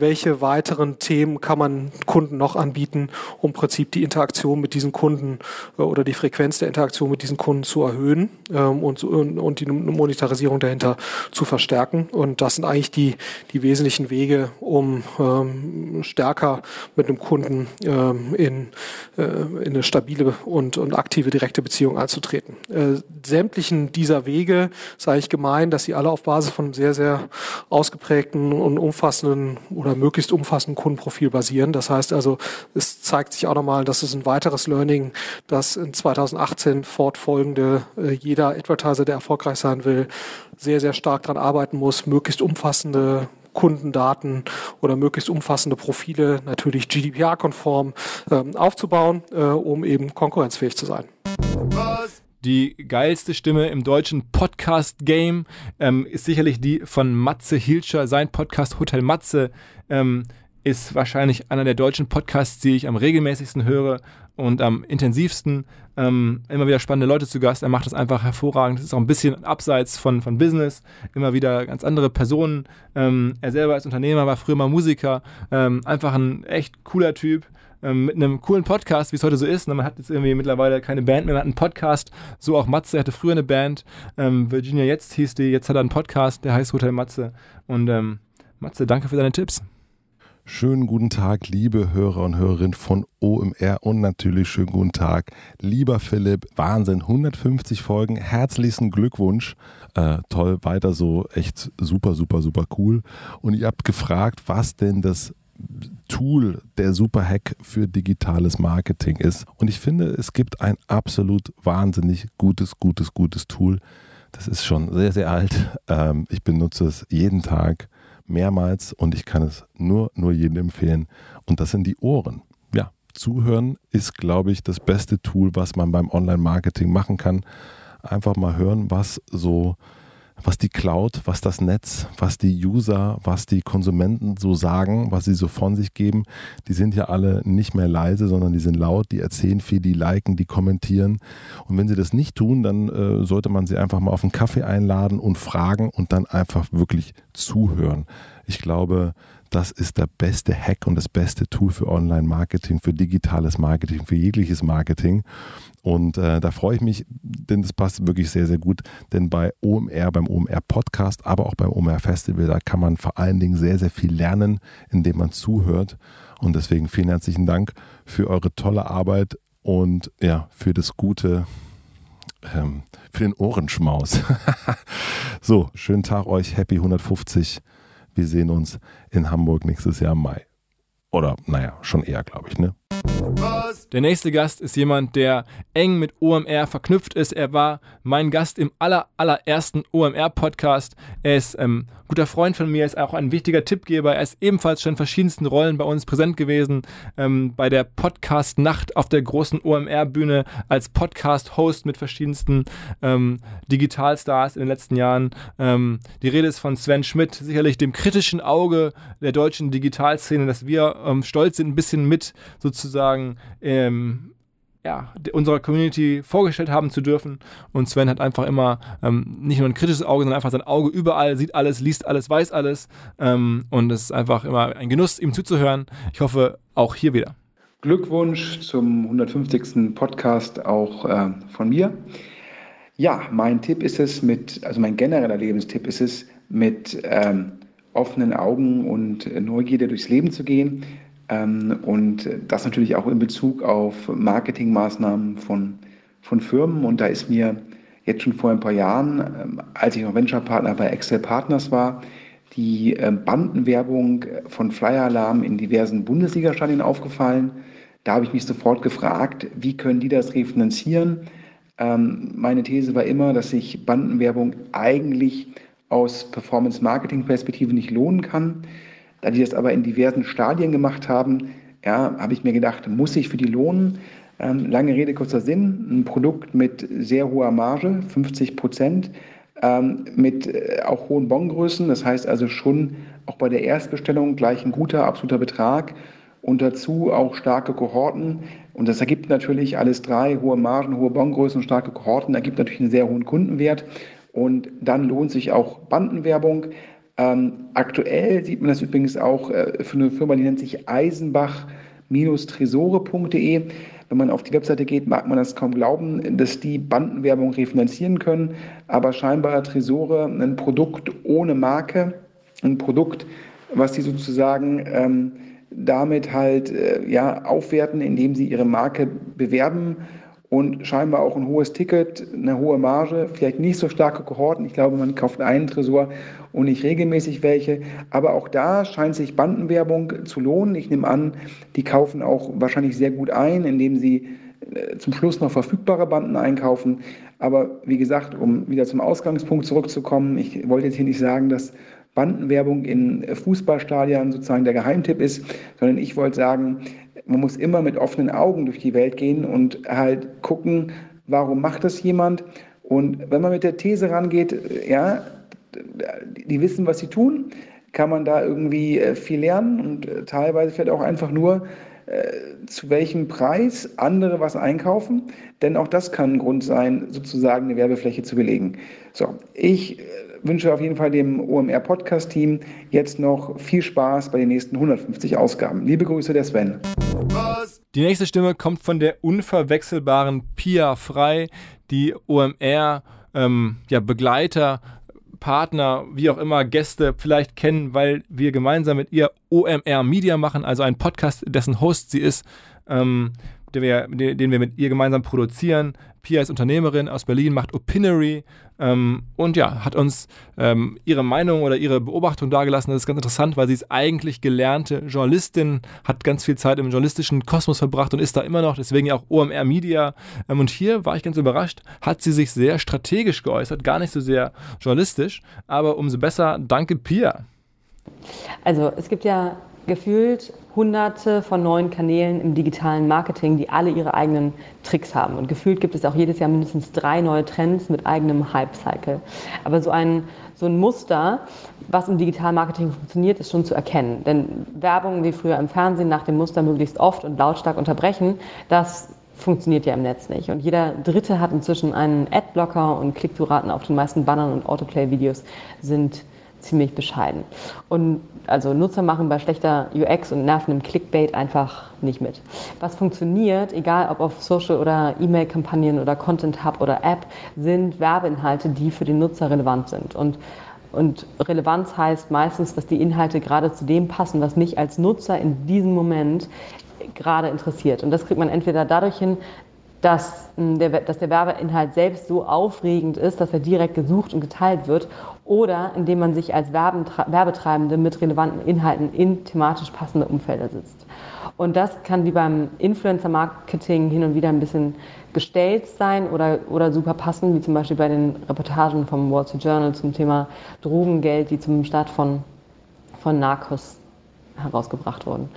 welche weiteren Themen kann man Kunden noch anbieten, um im Prinzip die Interaktion mit diesen Kunden äh, oder die Frequenz der Interaktion mit diesen Kunden zu erhöhen ähm, und, und, und die Monetarisierung dahinter zu verstärken. Und das sind eigentlich die, die wesentlichen Wege, um ähm, stärker mit einem Kunden ähm, in, äh, in eine stabile und, und aktive direkte Beziehung einzutreten. Äh, sämtlichen dieser Wege sei ich gemein, dass sie alle auf Basis von sehr, sehr ausgeprägten und umfassenden oder möglichst umfassenden Kundenprofil basieren. Das heißt also, es zeigt sich auch nochmal, dass es ein weiteres Learning, das in 2018 fortfolgende äh, jeder Advertiser, der erfolgreich sein will, sehr, sehr stark daran arbeiten muss, möglichst umfassende Kundendaten oder möglichst umfassende Profile, natürlich GDPR-konform, ähm, aufzubauen, äh, um eben konkurrenzfähig zu sein. Die geilste Stimme im deutschen Podcast-Game ähm, ist sicherlich die von Matze Hilscher. Sein Podcast Hotel Matze ähm, ist wahrscheinlich einer der deutschen Podcasts, die ich am regelmäßigsten höre und am intensivsten. Ähm, immer wieder spannende Leute zu Gast. Er macht das einfach hervorragend. Es ist auch ein bisschen abseits von, von Business. Immer wieder ganz andere Personen. Ähm, er selber ist Unternehmer, war früher mal Musiker. Ähm, einfach ein echt cooler Typ. Ähm, mit einem coolen Podcast, wie es heute so ist. Man hat jetzt irgendwie mittlerweile keine Band mehr, man hat einen Podcast. So auch Matze, er hatte früher eine Band. Ähm, Virginia jetzt hieß die, jetzt hat er einen Podcast, der heißt Hotel Matze. Und ähm, Matze, danke für deine Tipps. Schönen guten Tag, liebe Hörer und Hörerinnen von OMR und natürlich schönen guten Tag, lieber Philipp. Wahnsinn, 150 Folgen, herzlichen Glückwunsch. Äh, toll, weiter so, echt super, super, super cool. Und ihr habt gefragt, was denn das Tool, der Super-Hack für digitales Marketing ist. Und ich finde, es gibt ein absolut wahnsinnig gutes, gutes, gutes Tool. Das ist schon sehr, sehr alt. Ähm, ich benutze es jeden Tag mehrmals und ich kann es nur, nur jedem empfehlen. Und das sind die Ohren. Ja, zuhören ist, glaube ich, das beste Tool, was man beim Online-Marketing machen kann. Einfach mal hören, was so was die Cloud, was das Netz, was die User, was die Konsumenten so sagen, was sie so von sich geben, die sind ja alle nicht mehr leise, sondern die sind laut, die erzählen viel, die liken, die kommentieren. Und wenn sie das nicht tun, dann äh, sollte man sie einfach mal auf einen Kaffee einladen und fragen und dann einfach wirklich zuhören. Ich glaube, das ist der beste Hack und das beste Tool für Online-Marketing, für digitales Marketing, für jegliches Marketing. Und äh, da freue ich mich, denn das passt wirklich sehr, sehr gut. Denn bei OMR, beim OMR Podcast, aber auch beim OMR Festival, da kann man vor allen Dingen sehr, sehr viel lernen, indem man zuhört. Und deswegen vielen herzlichen Dank für eure tolle Arbeit und ja, für das gute, ähm, für den Ohrenschmaus. so, schönen Tag euch, Happy 150. Wir sehen uns in Hamburg nächstes Jahr im Mai. Oder, naja, schon eher, glaube ich, ne? Der nächste Gast ist jemand, der eng mit OMR verknüpft ist. Er war mein Gast im aller, allerersten OMR-Podcast. Er ist ähm, guter Freund von mir, ist auch ein wichtiger Tippgeber. Er ist ebenfalls schon in verschiedensten Rollen bei uns präsent gewesen. Ähm, bei der Podcast-Nacht auf der großen OMR-Bühne als Podcast-Host mit verschiedensten ähm, Digitalstars in den letzten Jahren. Ähm, die Rede ist von Sven Schmidt, sicherlich dem kritischen Auge der deutschen Digitalszene, dass wir ähm, stolz sind, ein bisschen mit sozusagen ähm, ja, unserer Community vorgestellt haben zu dürfen. Und Sven hat einfach immer ähm, nicht nur ein kritisches Auge, sondern einfach sein Auge überall, sieht alles, liest alles, weiß alles. Ähm, und es ist einfach immer ein Genuss, ihm zuzuhören. Ich hoffe, auch hier wieder. Glückwunsch zum 150. Podcast auch äh, von mir. Ja, mein Tipp ist es mit, also mein genereller Lebenstipp ist es, mit ähm, offenen Augen und Neugierde durchs Leben zu gehen. Ähm, und das natürlich auch in Bezug auf Marketingmaßnahmen von, von Firmen. Und da ist mir jetzt schon vor ein paar Jahren, ähm, als ich noch Venture-Partner bei Excel Partners war, die ähm, Bandenwerbung von Flyer Alarm in diversen Bundesliga-Stadien aufgefallen. Da habe ich mich sofort gefragt, wie können die das refinanzieren? Meine These war immer, dass sich Bandenwerbung eigentlich aus Performance-Marketing-Perspektive nicht lohnen kann. Da die das aber in diversen Stadien gemacht haben, ja, habe ich mir gedacht, muss sich für die lohnen? Ähm, lange Rede, kurzer Sinn. Ein Produkt mit sehr hoher Marge, 50 Prozent, ähm, mit äh, auch hohen Bongrößen. Das heißt also schon auch bei der Erstbestellung gleich ein guter, absoluter Betrag und dazu auch starke Kohorten. Und das ergibt natürlich alles drei, hohe Margen, hohe Bongrößen, starke Kohorten, ergibt natürlich einen sehr hohen Kundenwert. Und dann lohnt sich auch Bandenwerbung. Ähm, aktuell sieht man das übrigens auch äh, für eine Firma, die nennt sich Eisenbach-tresore.de. Wenn man auf die Webseite geht, mag man das kaum glauben, dass die Bandenwerbung refinanzieren können. Aber scheinbar Tresore ein Produkt ohne Marke, ein Produkt, was sie sozusagen ähm, damit halt äh, ja, aufwerten, indem sie ihre Marke bewerben und scheinbar auch ein hohes Ticket, eine hohe Marge, vielleicht nicht so starke Kohorten. Ich glaube, man kauft einen Tresor und nicht regelmäßig welche. Aber auch da scheint sich Bandenwerbung zu lohnen. Ich nehme an, die kaufen auch wahrscheinlich sehr gut ein, indem sie äh, zum Schluss noch verfügbare Banden einkaufen. Aber wie gesagt, um wieder zum Ausgangspunkt zurückzukommen, ich wollte jetzt hier nicht sagen, dass Bandenwerbung in Fußballstadien sozusagen der Geheimtipp ist, sondern ich wollte sagen, man muss immer mit offenen Augen durch die Welt gehen und halt gucken, warum macht das jemand? Und wenn man mit der These rangeht, ja, die wissen, was sie tun, kann man da irgendwie äh, viel lernen und äh, teilweise vielleicht auch einfach nur, äh, zu welchem Preis andere was einkaufen, denn auch das kann ein Grund sein, sozusagen eine Werbefläche zu belegen. So, ich wünsche auf jeden Fall dem OMR Podcast Team jetzt noch viel Spaß bei den nächsten 150 Ausgaben. Liebe Grüße, der Sven. Die nächste Stimme kommt von der unverwechselbaren Pia Frei, die OMR ähm, ja, Begleiter, Partner, wie auch immer, Gäste vielleicht kennen, weil wir gemeinsam mit ihr OMR Media machen, also ein Podcast, dessen Host sie ist. Ähm, den wir, den wir mit ihr gemeinsam produzieren. Pia ist Unternehmerin aus Berlin, macht Opinory ähm, und ja, hat uns ähm, ihre Meinung oder ihre Beobachtung dargelassen. Das ist ganz interessant, weil sie ist eigentlich gelernte Journalistin, hat ganz viel Zeit im journalistischen Kosmos verbracht und ist da immer noch, deswegen ja auch OMR Media. Ähm, und hier war ich ganz überrascht, hat sie sich sehr strategisch geäußert, gar nicht so sehr journalistisch, aber umso besser. Danke, Pia. Also es gibt ja gefühlt hunderte von neuen Kanälen im digitalen Marketing, die alle ihre eigenen Tricks haben. Und gefühlt gibt es auch jedes Jahr mindestens drei neue Trends mit eigenem Hype-Cycle. Aber so ein, so ein Muster, was im digitalen Marketing funktioniert, ist schon zu erkennen. Denn Werbung wie früher im Fernsehen nach dem Muster möglichst oft und lautstark unterbrechen, das funktioniert ja im Netz nicht. Und jeder Dritte hat inzwischen einen Adblocker und Klickzuraten auf den meisten Bannern und Autoplay-Videos sind ziemlich bescheiden. Und also Nutzer machen bei schlechter UX und nervendem Clickbait einfach nicht mit. Was funktioniert, egal ob auf Social oder E-Mail-Kampagnen oder Content Hub oder App, sind Werbeinhalte, die für den Nutzer relevant sind. Und und Relevanz heißt meistens, dass die Inhalte gerade zu dem passen, was mich als Nutzer in diesem Moment gerade interessiert. Und das kriegt man entweder dadurch hin, dass der, dass der Werbeinhalt selbst so aufregend ist, dass er direkt gesucht und geteilt wird, oder indem man sich als Werbetreibende mit relevanten Inhalten in thematisch passende Umfelder sitzt. Und das kann wie beim Influencer-Marketing hin und wieder ein bisschen gestellt sein oder, oder super passen, wie zum Beispiel bei den Reportagen vom Wall Street Journal zum Thema Drogengeld, die zum Start von, von Narcos herausgebracht wurden.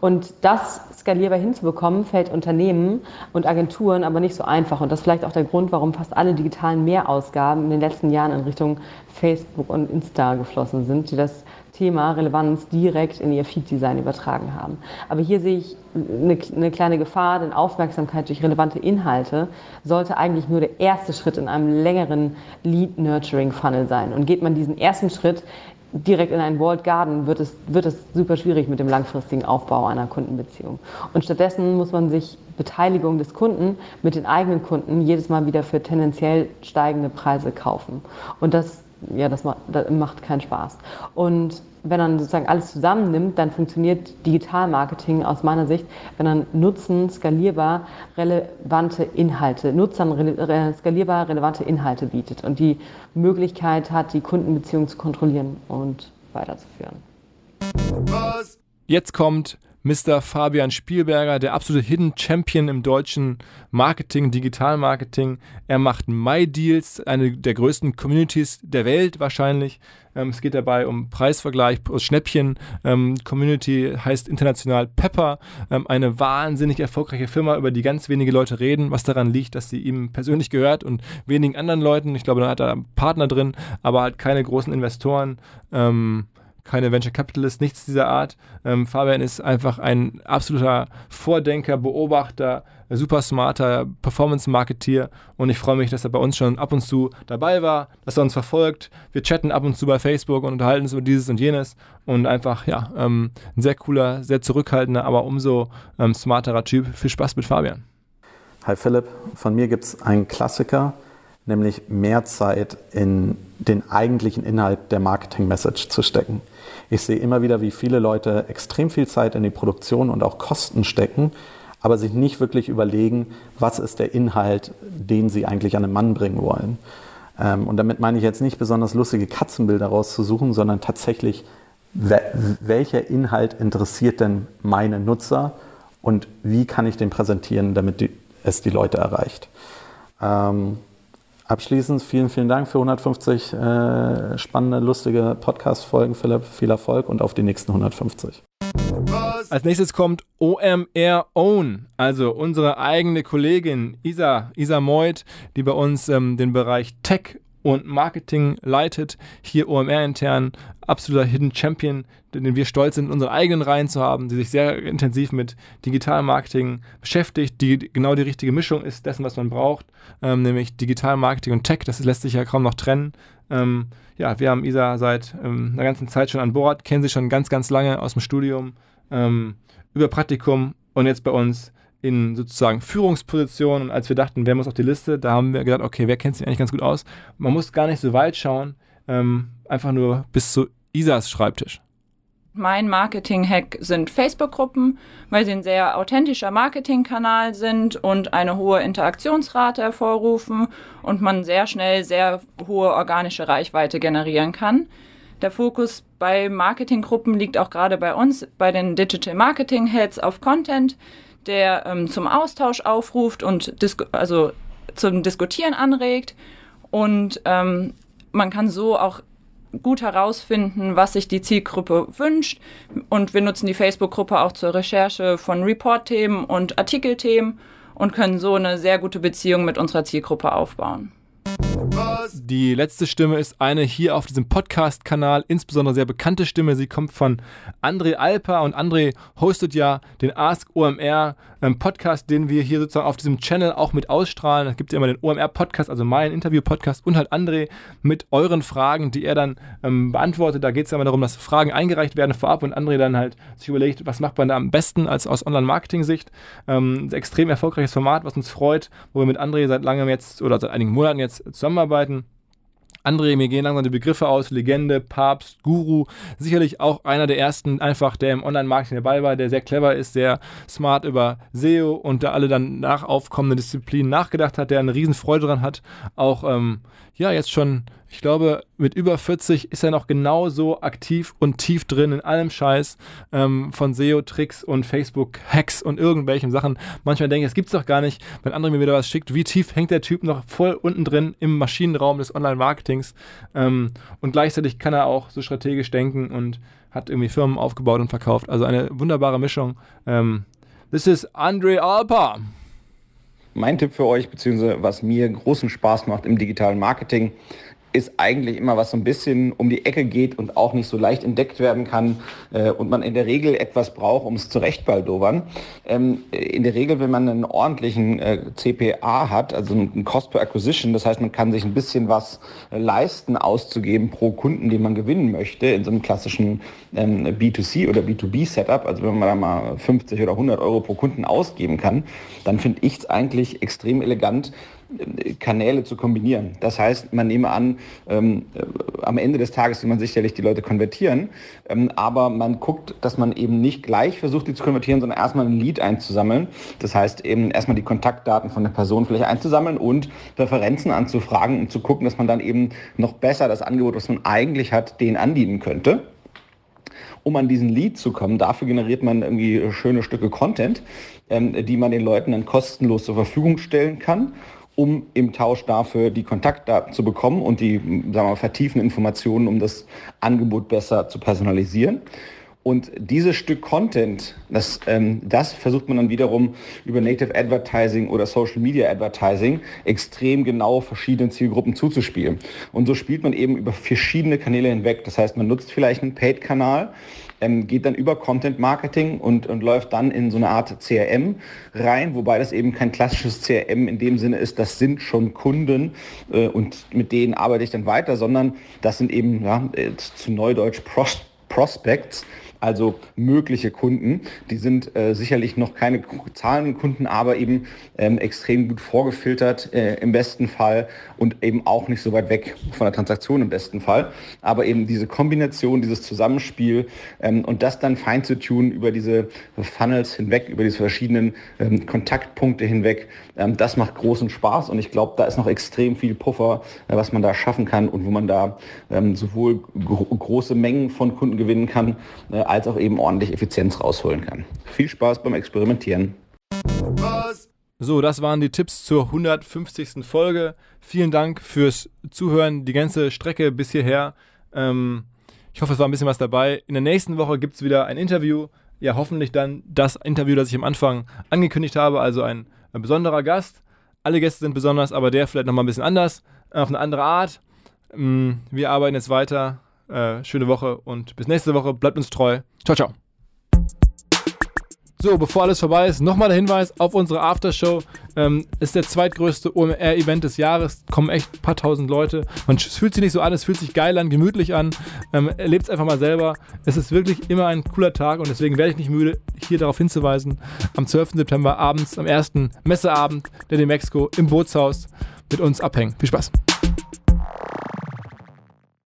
Und das skalierbar hinzubekommen, fällt Unternehmen und Agenturen aber nicht so einfach. Und das ist vielleicht auch der Grund, warum fast alle digitalen Mehrausgaben in den letzten Jahren in Richtung Facebook und Insta geflossen sind, die das Thema Relevanz direkt in ihr Feed-Design übertragen haben. Aber hier sehe ich eine, eine, kleine Gefahr, denn Aufmerksamkeit durch relevante Inhalte sollte eigentlich nur der erste Schritt in einem längeren Lead-Nurturing-Funnel sein. Und geht man diesen ersten Schritt direkt in einen Walled Garden, wird es, wird es super schwierig mit dem langfristigen Aufbau einer Kundenbeziehung. Und stattdessen muss man sich Beteiligung des Kunden mit den eigenen Kunden jedes Mal wieder für tendenziell steigende Preise kaufen. Und das ja, das macht, das macht keinen Spaß. Und wenn man sozusagen alles zusammennimmt, dann funktioniert Digitalmarketing aus meiner Sicht, wenn man Nutzen skalierbar relevante Inhalte, Nutzern skalierbar relevante Inhalte bietet und die Möglichkeit hat, die Kundenbeziehung zu kontrollieren und weiterzuführen. Jetzt kommt Mr. Fabian Spielberger, der absolute Hidden Champion im deutschen Marketing, Digitalmarketing. Er macht MyDeals, eine der größten Communities der Welt wahrscheinlich. Ähm, es geht dabei um Preisvergleich, Schnäppchen. Ähm, Community heißt international Pepper, ähm, eine wahnsinnig erfolgreiche Firma, über die ganz wenige Leute reden, was daran liegt, dass sie ihm persönlich gehört und wenigen anderen Leuten. Ich glaube, da hat er einen Partner drin, aber halt keine großen Investoren. Ähm, keine Venture Capitalist, nichts dieser Art. Ähm, Fabian ist einfach ein absoluter Vordenker, Beobachter, super smarter Performance-Marketeer und ich freue mich, dass er bei uns schon ab und zu dabei war, dass er uns verfolgt. Wir chatten ab und zu bei Facebook und unterhalten uns über dieses und jenes und einfach, ja, ähm, ein sehr cooler, sehr zurückhaltender, aber umso ähm, smarterer Typ. Viel Spaß mit Fabian. Hi Philipp, von mir gibt es einen Klassiker, nämlich mehr Zeit in den eigentlichen Inhalt der Marketing-Message zu stecken. Ich sehe immer wieder, wie viele Leute extrem viel Zeit in die Produktion und auch Kosten stecken, aber sich nicht wirklich überlegen, was ist der Inhalt, den sie eigentlich an den Mann bringen wollen. Ähm, und damit meine ich jetzt nicht besonders lustige Katzenbilder rauszusuchen, sondern tatsächlich, welcher Inhalt interessiert denn meine Nutzer und wie kann ich den präsentieren, damit es die Leute erreicht. Ähm, Abschließend vielen, vielen Dank für 150 äh, spannende, lustige Podcast-Folgen, Philipp. Viel Erfolg und auf die nächsten 150. Als nächstes kommt OMR Own, also unsere eigene Kollegin Isa, Isa Moit, die bei uns ähm, den Bereich Tech und Marketing leitet, hier OMR intern, absoluter Hidden Champion, den wir stolz sind, in unseren eigenen Reihen zu haben, die sich sehr intensiv mit Digitalmarketing beschäftigt, die genau die richtige Mischung ist dessen, was man braucht, ähm, nämlich Digitalmarketing und Tech, das lässt sich ja kaum noch trennen. Ähm, ja, wir haben Isa seit ähm, einer ganzen Zeit schon an Bord, kennen sie schon ganz, ganz lange aus dem Studium, ähm, über Praktikum und jetzt bei uns in sozusagen Führungspositionen. Und als wir dachten, wer muss auf die Liste, da haben wir gedacht, okay, wer kennt sich eigentlich ganz gut aus? Man muss gar nicht so weit schauen, ähm, einfach nur bis zu Isas Schreibtisch. Mein Marketing-Hack sind Facebook-Gruppen, weil sie ein sehr authentischer Marketingkanal sind und eine hohe Interaktionsrate hervorrufen und man sehr schnell sehr hohe organische Reichweite generieren kann. Der Fokus bei Marketinggruppen liegt auch gerade bei uns, bei den Digital Marketing Heads auf Content, der ähm, zum Austausch aufruft und also zum Diskutieren anregt. Und ähm, man kann so auch gut herausfinden, was sich die Zielgruppe wünscht. Und wir nutzen die Facebook-Gruppe auch zur Recherche von Report-Themen und Artikelthemen und können so eine sehr gute Beziehung mit unserer Zielgruppe aufbauen. Die letzte Stimme ist eine hier auf diesem Podcast-Kanal, insbesondere sehr bekannte Stimme. Sie kommt von André Alper und André hostet ja den Ask OMR ähm, Podcast, den wir hier sozusagen auf diesem Channel auch mit ausstrahlen. Es gibt ja immer den OMR Podcast, also mein Interview-Podcast und halt André mit euren Fragen, die er dann ähm, beantwortet. Da geht es ja immer darum, dass Fragen eingereicht werden vorab und André dann halt sich überlegt, was macht man da am besten als aus Online-Marketing-Sicht. Ähm, ein extrem erfolgreiches Format, was uns freut, wo wir mit André seit langem jetzt oder seit einigen Monaten jetzt zusammenarbeiten. André, mir gehen langsam die Begriffe aus, Legende, Papst, Guru, sicherlich auch einer der ersten, einfach der im Online-Marketing dabei war, der sehr clever ist, sehr smart über SEO und da alle dann nach aufkommenden Disziplinen nachgedacht hat, der eine riesen Freude daran hat, auch ähm, ja jetzt schon ich glaube, mit über 40 ist er noch genauso aktiv und tief drin in allem Scheiß ähm, von SEO-Tricks und Facebook-Hacks und irgendwelchen Sachen. Manchmal denke ich, es gibt es doch gar nicht, wenn andere mir wieder was schickt. Wie tief hängt der Typ noch voll unten drin im Maschinenraum des Online-Marketings? Ähm, und gleichzeitig kann er auch so strategisch denken und hat irgendwie Firmen aufgebaut und verkauft. Also eine wunderbare Mischung. Ähm, this is Andre Alpa. Mein Tipp für euch, beziehungsweise was mir großen Spaß macht im digitalen Marketing, ist eigentlich immer was so ein bisschen um die Ecke geht und auch nicht so leicht entdeckt werden kann äh, und man in der Regel etwas braucht, um es zurechtbaldobern. Ähm, in der Regel, wenn man einen ordentlichen äh, CPA hat, also einen Cost per Acquisition, das heißt, man kann sich ein bisschen was äh, leisten, auszugeben pro Kunden, den man gewinnen möchte, in so einem klassischen ähm, B2C oder B2B-Setup, also wenn man da mal 50 oder 100 Euro pro Kunden ausgeben kann, dann finde ich es eigentlich extrem elegant, Kanäle zu kombinieren. Das heißt, man nehme an, ähm, äh, am Ende des Tages will man sicherlich die Leute konvertieren, ähm, aber man guckt, dass man eben nicht gleich versucht, die zu konvertieren, sondern erstmal ein Lead einzusammeln. Das heißt, eben erstmal die Kontaktdaten von der Person vielleicht einzusammeln und Referenzen anzufragen und zu gucken, dass man dann eben noch besser das Angebot, was man eigentlich hat, denen anbieten könnte um an diesen Lead zu kommen. Dafür generiert man irgendwie schöne Stücke Content, ähm, die man den Leuten dann kostenlos zur Verfügung stellen kann um im Tausch dafür die Kontaktdaten zu bekommen und die sagen wir mal, vertiefenden Informationen, um das Angebot besser zu personalisieren. Und dieses Stück Content, das, ähm, das versucht man dann wiederum über Native Advertising oder Social Media Advertising extrem genau verschiedenen Zielgruppen zuzuspielen. Und so spielt man eben über verschiedene Kanäle hinweg. Das heißt, man nutzt vielleicht einen Paid-Kanal, ähm, geht dann über Content Marketing und, und läuft dann in so eine Art CRM rein, wobei das eben kein klassisches CRM in dem Sinne ist, das sind schon Kunden äh, und mit denen arbeite ich dann weiter, sondern das sind eben ja, äh, zu Neudeutsch Pros Prospects, also mögliche Kunden. Die sind äh, sicherlich noch keine zahlenden Kunden, aber eben ähm, extrem gut vorgefiltert äh, im besten Fall und eben auch nicht so weit weg von der Transaktion im besten Fall. Aber eben diese Kombination, dieses Zusammenspiel ähm, und das dann fein zu tun über diese Funnels hinweg, über diese verschiedenen ähm, Kontaktpunkte hinweg, ähm, das macht großen Spaß und ich glaube, da ist noch extrem viel Puffer, äh, was man da schaffen kann und wo man da ähm, sowohl gro große Mengen von Kunden gewinnen kann, äh, als auch eben ordentlich Effizienz rausholen kann. Viel Spaß beim Experimentieren. So, das waren die Tipps zur 150. Folge. Vielen Dank fürs Zuhören, die ganze Strecke bis hierher. Ähm, ich hoffe, es war ein bisschen was dabei. In der nächsten Woche gibt es wieder ein Interview. Ja, hoffentlich dann das Interview, das ich am Anfang angekündigt habe, also ein, ein besonderer Gast. Alle Gäste sind besonders, aber der vielleicht nochmal ein bisschen anders, auf eine andere Art. Ähm, wir arbeiten jetzt weiter äh, schöne Woche und bis nächste Woche. Bleibt uns treu. Ciao, ciao. So, bevor alles vorbei ist, nochmal der Hinweis auf unsere Aftershow. Ähm, ist der zweitgrößte OMR-Event des Jahres. Kommen echt ein paar tausend Leute. Man fühlt sich nicht so an, es fühlt sich geil an, gemütlich an. Ähm, Erlebt es einfach mal selber. Es ist wirklich immer ein cooler Tag und deswegen werde ich nicht müde, hier darauf hinzuweisen. Am 12. September abends, am ersten Messeabend der Demexco im Bootshaus mit uns abhängen. Viel Spaß.